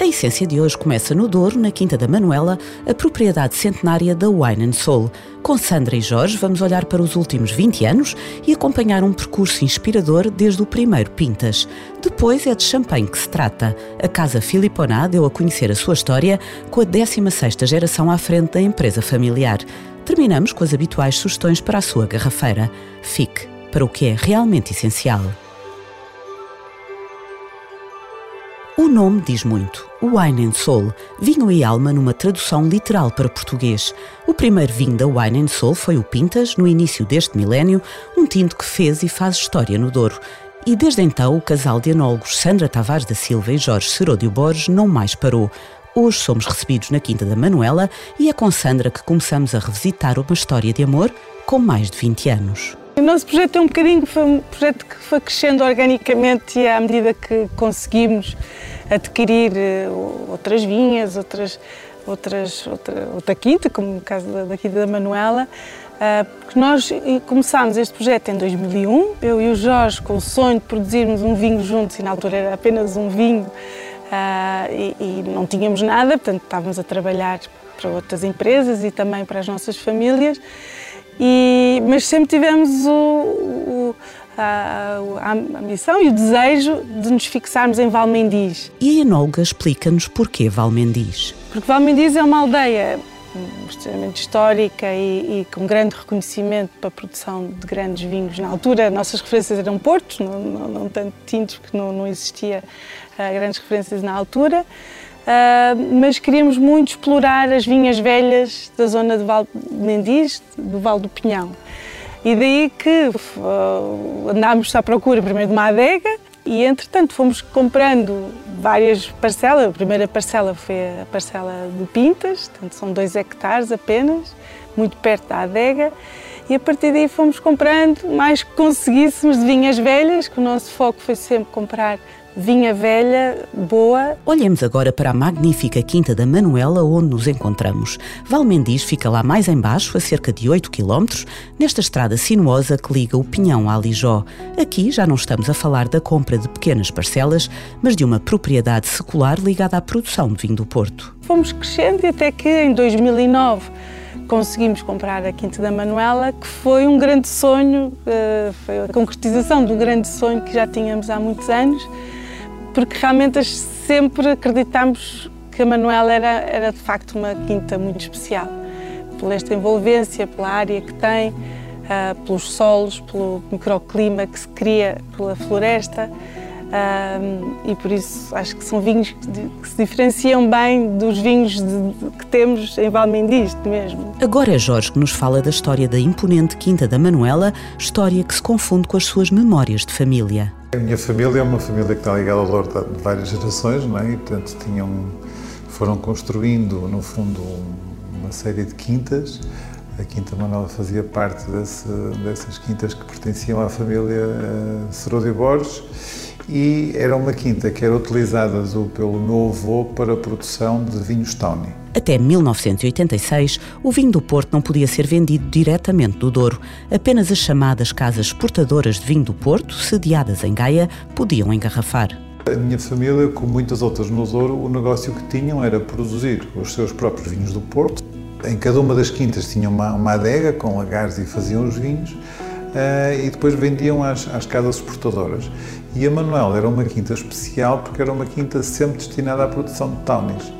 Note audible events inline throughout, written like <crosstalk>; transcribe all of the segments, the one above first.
A essência de hoje começa no Douro, na Quinta da Manuela, a propriedade centenária da Wine and Soul. Com Sandra e Jorge vamos olhar para os últimos 20 anos e acompanhar um percurso inspirador desde o primeiro Pintas. Depois é de champanhe que se trata. A Casa Filiponá deu a conhecer a sua história com a 16ª geração à frente da empresa familiar. Terminamos com as habituais sugestões para a sua garrafeira. Fique para o que é realmente essencial. O nome diz muito. Wine and Soul, vinho e alma numa tradução literal para português. O primeiro vinho da Wine and Soul foi o Pintas, no início deste milénio, um tinto que fez e faz história no Douro. E desde então o casal de enólogos Sandra Tavares da Silva e Jorge Seródio Borges não mais parou. Hoje somos recebidos na Quinta da Manuela e é com Sandra que começamos a revisitar uma história de amor com mais de 20 anos. O nosso projeto é um bocadinho, foi um projeto que foi crescendo organicamente e à medida que conseguimos adquirir eh, outras vinhas, outras, outras, outra, outra quinta, como no caso da Quinta da Manuela, eh, porque nós começámos este projeto em 2001, eu e o Jorge com o sonho de produzirmos um vinho juntos e na altura era apenas um vinho eh, e, e não tínhamos nada, portanto estávamos a trabalhar para outras empresas e também para as nossas famílias. E, mas sempre tivemos o, o, a, a, missão e o desejo de nos fixarmos em Valmendiz. E a enóloga explica-nos porquê Valmendiz. Porque Valmendiz é uma aldeia extremamente histórica e, e, com grande reconhecimento para a produção de grandes vinhos. Na altura, nossas referências eram portos, não, não, não tanto tintos, porque não, não existia uh, grandes referências na altura. Uh, mas queríamos muito explorar as vinhas velhas da zona de Val Mendiz, do Val do Pinhão. E daí que uh, andámos à procura primeiro de uma adega e, entretanto, fomos comprando várias parcelas. A primeira parcela foi a parcela de Pintas, portanto, são dois hectares apenas, muito perto da adega. E a partir daí fomos comprando mais que conseguíssemos de vinhas velhas, que o nosso foco foi sempre comprar vinha velha, boa. Olhemos agora para a magnífica Quinta da Manuela, onde nos encontramos. Valmendiz fica lá mais embaixo, a cerca de 8 km, nesta estrada sinuosa que liga o Pinhão à Lijó. Aqui já não estamos a falar da compra de pequenas parcelas, mas de uma propriedade secular ligada à produção de vinho do Porto. Fomos crescendo e até que em 2009 conseguimos comprar a Quinta da Manuela, que foi um grande sonho, eh, foi a concretização de um grande sonho que já tínhamos há muitos anos porque realmente sempre acreditámos que a Manuela era, era de facto uma quinta muito especial, pela esta envolvência, pela área que tem, uh, pelos solos, pelo microclima que se cria pela floresta. Uh, e por isso acho que são vinhos que, que se diferenciam bem dos vinhos de, de, que temos em Valmendiz mesmo. Agora é Jorge que nos fala da história da imponente Quinta da Manuela, história que se confunde com as suas memórias de família. A minha família é uma família que está ligada ao Douro de várias gerações, não é? E, portanto, tinham, foram construindo, no fundo, uma série de quintas. A Quinta Manuela fazia parte desse, dessas quintas que pertenciam à família uh, Seródio Borges e era uma quinta que era utilizada pelo meu avô para a produção de vinhos Tawny. Até 1986, o vinho do Porto não podia ser vendido diretamente do Douro. Apenas as chamadas casas exportadoras de vinho do Porto, sediadas em Gaia, podiam engarrafar. A minha família, como muitas outras no Douro, o negócio que tinham era produzir os seus próprios vinhos do Porto. Em cada uma das quintas tinham uma, uma adega com lagares e faziam os vinhos. Uh, e depois vendiam às, às, casas exportadoras. E a Manuel era uma quinta especial porque era uma quinta sempre destinada à produção de tawnies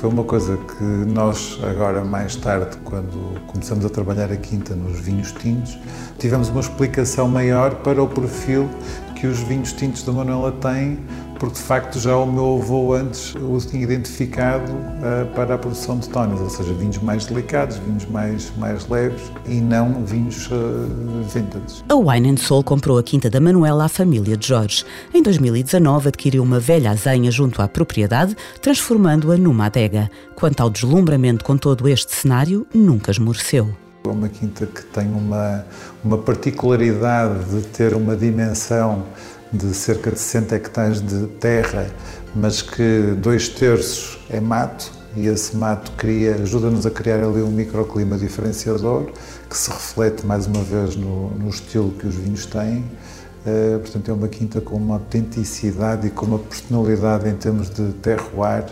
foi uma coisa que nós, agora mais tarde, quando começamos a trabalhar a quinta nos vinhos tintos, tivemos uma explicação maior para o perfil que os vinhos tintos da Manuela têm, porque de facto já o meu avô antes os tinha identificado uh, para a produção de tónicos, ou seja, vinhos mais delicados, vinhos mais, mais leves e não vinhos uh, vintage. A Wine Soul comprou a quinta da Manuela à família de Jorge. Em 2019 adquiriu uma velha azenha junto à propriedade, transformando-a numa adega. Quanto ao deslumbramento com todo este cenário, nunca esmoreceu. É uma quinta que tem uma, uma particularidade de ter uma dimensão de cerca de 60 hectares de terra, mas que dois terços é mato e esse mato cria, ajuda-nos a criar ali um microclima diferenciador que se reflete mais uma vez no, no estilo que os vinhos têm. Uh, portanto, é uma quinta com uma autenticidade e com uma personalidade em termos de terroir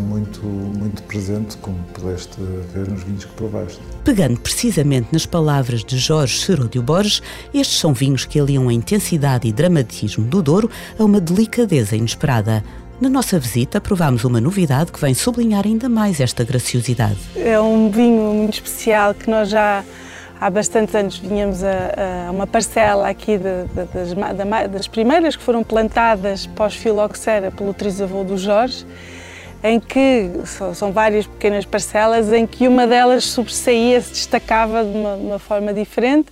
muito, muito presente, como pudeste ver nos vinhos que provaste. Pegando precisamente nas palavras de Jorge Seródio Borges, estes são vinhos que aliam a intensidade e dramatismo do Douro a uma delicadeza inesperada. Na nossa visita, provámos uma novidade que vem sublinhar ainda mais esta graciosidade. É um vinho muito especial que nós já há bastantes anos vinhamos a, a uma parcela aqui de, de, das, das, primeiras que foram plantadas pós-filoxera pelo trisavô do Jorge em que são várias pequenas parcelas em que uma delas sobressaía, se destacava de uma, uma forma diferente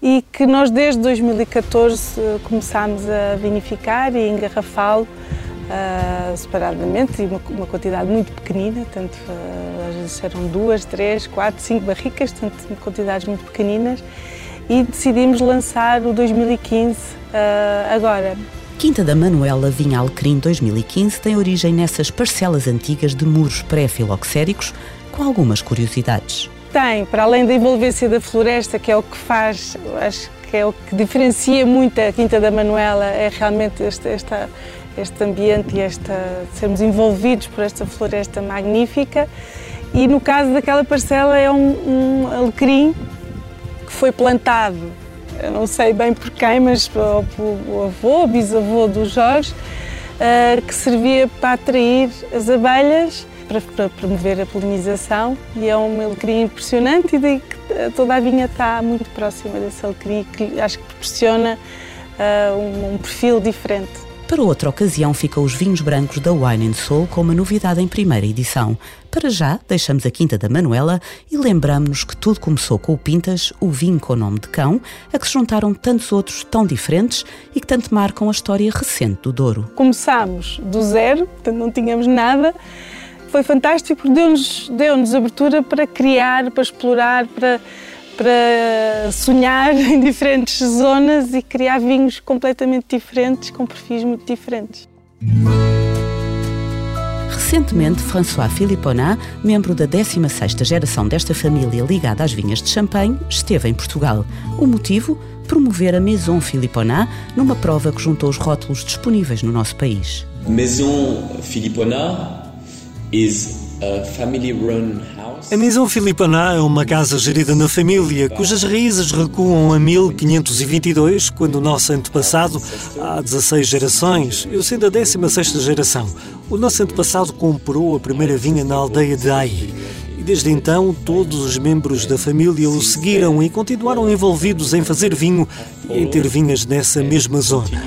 e que nós desde 2014 começámos a vinificar e engarrafá-lo uh, separadamente e uma, uma, quantidade muito pequenina, tanto uh, às vezes eram duas, três, quatro, cinco barricas, tanto quantidades muito pequeninas e decidimos lançar o 2015 uh, agora. Quinta da Manuela Vinha Alecrim 2015 tem origem nessas parcelas antigas de muros pré-filoxéricos, com algumas curiosidades. Tem, para além da envolvência da floresta, que é o que faz, acho que é o que diferencia muito a Quinta da Manuela, é realmente este, esta, este ambiente e esta, sermos envolvidos por esta floresta magnífica. E no caso daquela parcela é um, um alecrim que foi plantado eu não sei bem por quem, mas o avô, bisavô do Jorge, eh, que servia para atrair as abelhas, para, promover a polinização, e é um alecrim impressionante e daí que toda a vinha está muito próxima desse alecrim, que acho que proporciona um, um perfil diferente. Para outra ocasião ficam os vinhos brancos da Wine and Soul com uma novidade em primeira edição. Para já, deixamos a Quinta da Manuela e lembramos-nos que tudo começou com o Pintas, o vinho com o nome de cão, a que se juntaram tantos outros tão diferentes e que tanto marcam a história recente do Douro. Começámos do zero, portanto não tínhamos nada. Foi fantástico porque deu-nos deu abertura para criar, para explorar, para para sonhar <laughs> em diferentes zonas e criar vinhos completamente diferentes, com perfis muito diferentes. Recentemente, François Philippona, membro da 16ª geração desta família ligada às vinhas de Champagne, esteve em Portugal. O motivo? Promover a Maison Philippona numa prova que juntou os rótulos disponíveis no nosso país. Maison Philippona is a Maison Philippaná é uma casa gerida na família, cujas raízes recuam a 1522, quando o nosso antepassado, há 16 gerações, eu sendo a 16 geração, o nosso antepassado comprou a primeira vinha na aldeia de Ai. E desde então, todos os membros da família o seguiram e continuaram envolvidos em fazer vinho e em ter vinhas nessa mesma zona.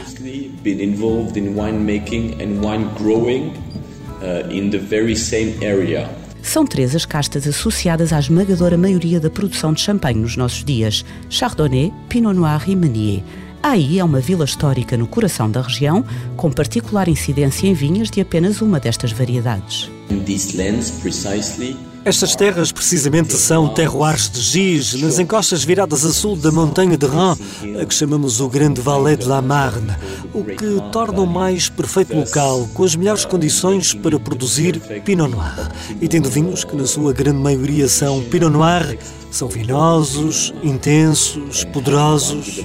Uh, in the very same area. São três as castas associadas à esmagadora maioria da produção de champanhe nos nossos dias: Chardonnay, Pinot Noir e Meunier. Aí é uma vila histórica no coração da região, com particular incidência em vinhas de apenas uma destas variedades. In these lands, precisely, estas terras precisamente são terroirs de giz, nas encostas viradas a sul da montanha de Rhin, a que chamamos o Grande Valais de la Marne, o que torna o mais perfeito local, com as melhores condições para produzir Pinot Noir. E tendo vinhos que na sua grande maioria são Pinot Noir, são vinosos, intensos, poderosos.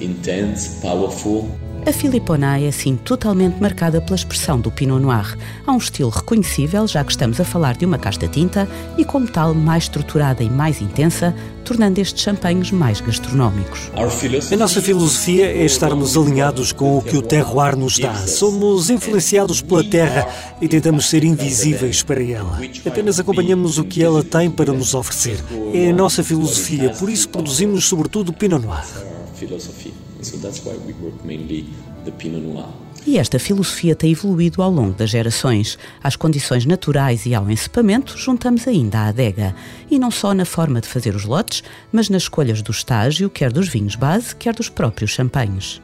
Intense, powerful. A Filipona é assim totalmente marcada pela expressão do Pinot Noir. Há um estilo reconhecível, já que estamos a falar de uma casta tinta e, como tal, mais estruturada e mais intensa, tornando estes champanhes mais gastronómicos. A nossa filosofia é estarmos alinhados com o que o terroir nos dá. Somos influenciados pela terra e tentamos ser invisíveis para ela. Apenas acompanhamos o que ela tem para nos oferecer. É a nossa filosofia, por isso produzimos sobretudo Pinot Noir. So that's why we work mainly the Pinot Noir. E esta filosofia tem evoluído ao longo das gerações. Às condições naturais e ao encepamento, juntamos ainda a adega. E não só na forma de fazer os lotes, mas nas escolhas do estágio, quer dos vinhos base, quer dos próprios champanhes.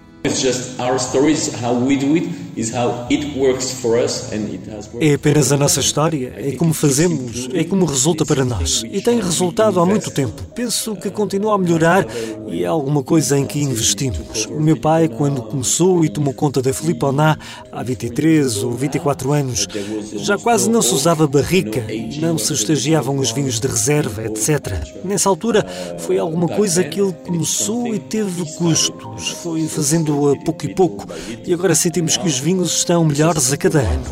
É apenas a nossa história, é como fazemos, é como resulta para nós. E tem resultado há muito tempo. Penso que continua a melhorar e é alguma coisa em que investimos. O meu pai, quando começou e tomou conta da Filiponá há 23 ou 24 anos, já quase não se usava barrica, não se estagiavam os vinhos de reserva, etc. Nessa altura foi alguma coisa que ele começou e teve custos. Foi fazendo a pouco e pouco, e agora sentimos que os vinhos estão melhores a cada ano.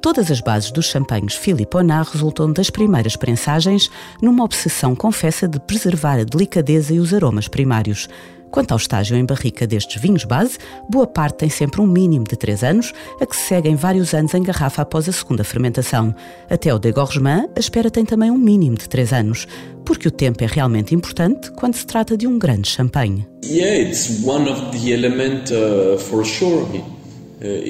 Todas as bases dos champanhes Philippe Onat resultam das primeiras prensagens, numa obsessão confessa de preservar a delicadeza e os aromas primários. Quanto ao estágio em barrica destes vinhos base, boa parte tem sempre um mínimo de 3 anos, a que se seguem vários anos em garrafa após a segunda fermentação. Até o dégorgement, a espera tem também um mínimo de 3 anos, porque o tempo é realmente importante quando se trata de um grande champanhe. Yeah, it's one of the element uh, for sure. Uh,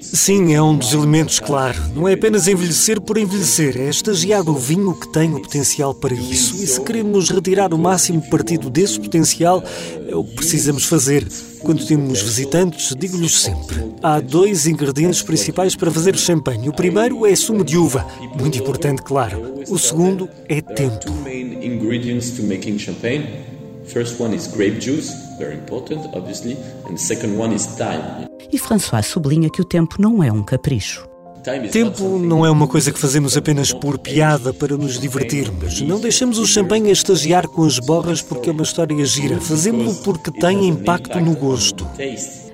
Sim, é um dos elementos, claro. Não é apenas envelhecer por envelhecer, é estagiar o vinho que tem o potencial para isso. E se queremos retirar o máximo partido desse potencial, é o que precisamos fazer. Quando temos visitantes, digo-lhes sempre: há dois ingredientes principais para fazer champanhe. O primeiro é sumo de uva, muito importante, claro. O segundo é tempo. First one is grape juice, very important, obviously, and the second one is time. E François sublinha que o tempo não é um capricho. Tempo não é uma coisa que fazemos apenas por piada para nos divertirmos. Não deixamos o champanhe a estagiar com as borras porque é uma história gira. Fazemos-lo porque tem impacto no gosto.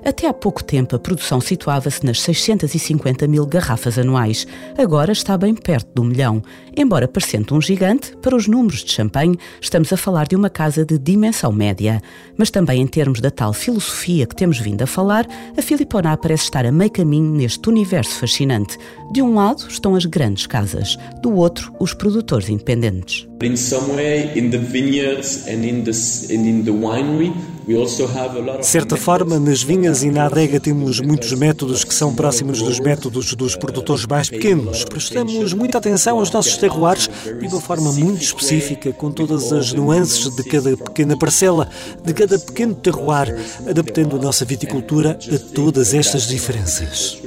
Até há pouco tempo, a produção situava-se nas 650 mil garrafas anuais. Agora está bem perto do milhão. Embora parecendo um gigante, para os números de champanhe, estamos a falar de uma casa de dimensão média. Mas também em termos da tal filosofia que temos vindo a falar, a Filiponá parece estar a meio caminho neste universo fascinante. De um lado estão as grandes casas, do outro, os produtores independentes. In some way, in the vineyards and in the, and in the winery, de certa forma, nas vinhas e na adega temos muitos métodos que são próximos dos métodos dos produtores mais pequenos. Prestamos muita atenção aos nossos terroirs de uma forma muito específica, com todas as nuances de cada pequena parcela, de cada pequeno terroir, adaptando a nossa viticultura a todas estas diferenças.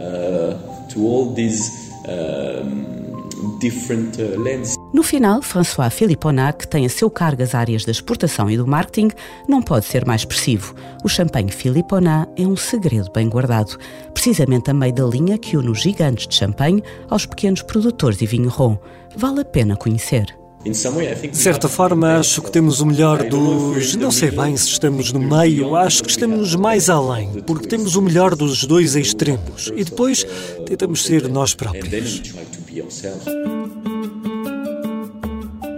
Uh, to all these, uh, different uh. No final, François Philipponac, que tem a seu cargo as áreas da exportação e do marketing, não pode ser mais expressivo. O champanhe Philipponac é um segredo bem guardado, precisamente a meio da linha que une os gigantes de champanhe aos pequenos produtores de vinho ron. Vale a pena conhecer. De certa forma, acho que temos o melhor dos. Não sei bem se estamos no meio, acho que estamos mais além, porque temos o melhor dos dois extremos e depois tentamos ser nós próprios.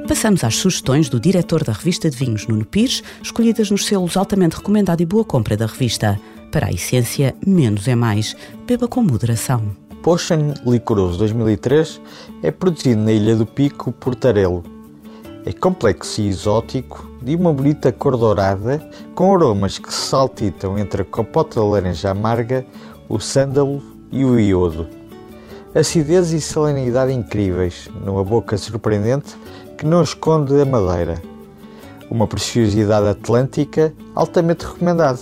Passamos às sugestões do diretor da revista de vinhos, Nuno Pires, escolhidas nos selos altamente recomendado e boa compra da revista. Para a essência, menos é mais. Beba com moderação. Potion Licoroso 2003 é produzido na Ilha do Pico, Portarelo. É complexo e exótico, de uma bonita cor dourada, com aromas que se saltitam entre a compota de laranja amarga, o sândalo e o iodo. Acidez e salinidade incríveis, numa boca surpreendente que não esconde a madeira. Uma preciosidade atlântica altamente recomendado.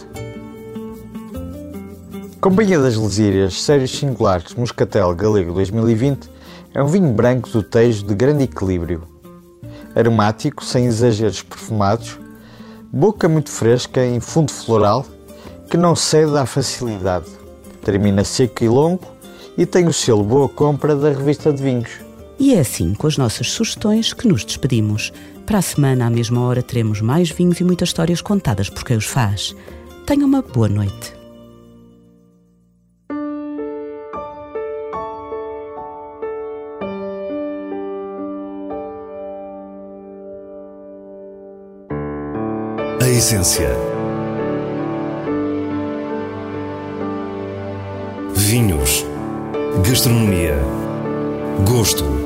Companhia das Lesírias, Séries Singulares, Moscatel Galego 2020 é um vinho branco do Tejo de grande equilíbrio. Aromático, sem exageros perfumados, boca muito fresca em fundo floral que não cede à facilidade. Termina seco e longo e tem o selo Boa Compra da revista de vinhos. E é assim, com as nossas sugestões, que nos despedimos. Para a semana, à mesma hora, teremos mais vinhos e muitas histórias contadas por quem os faz. Tenha uma boa noite. A essência. Vinhos. Gastronomia. Gosto.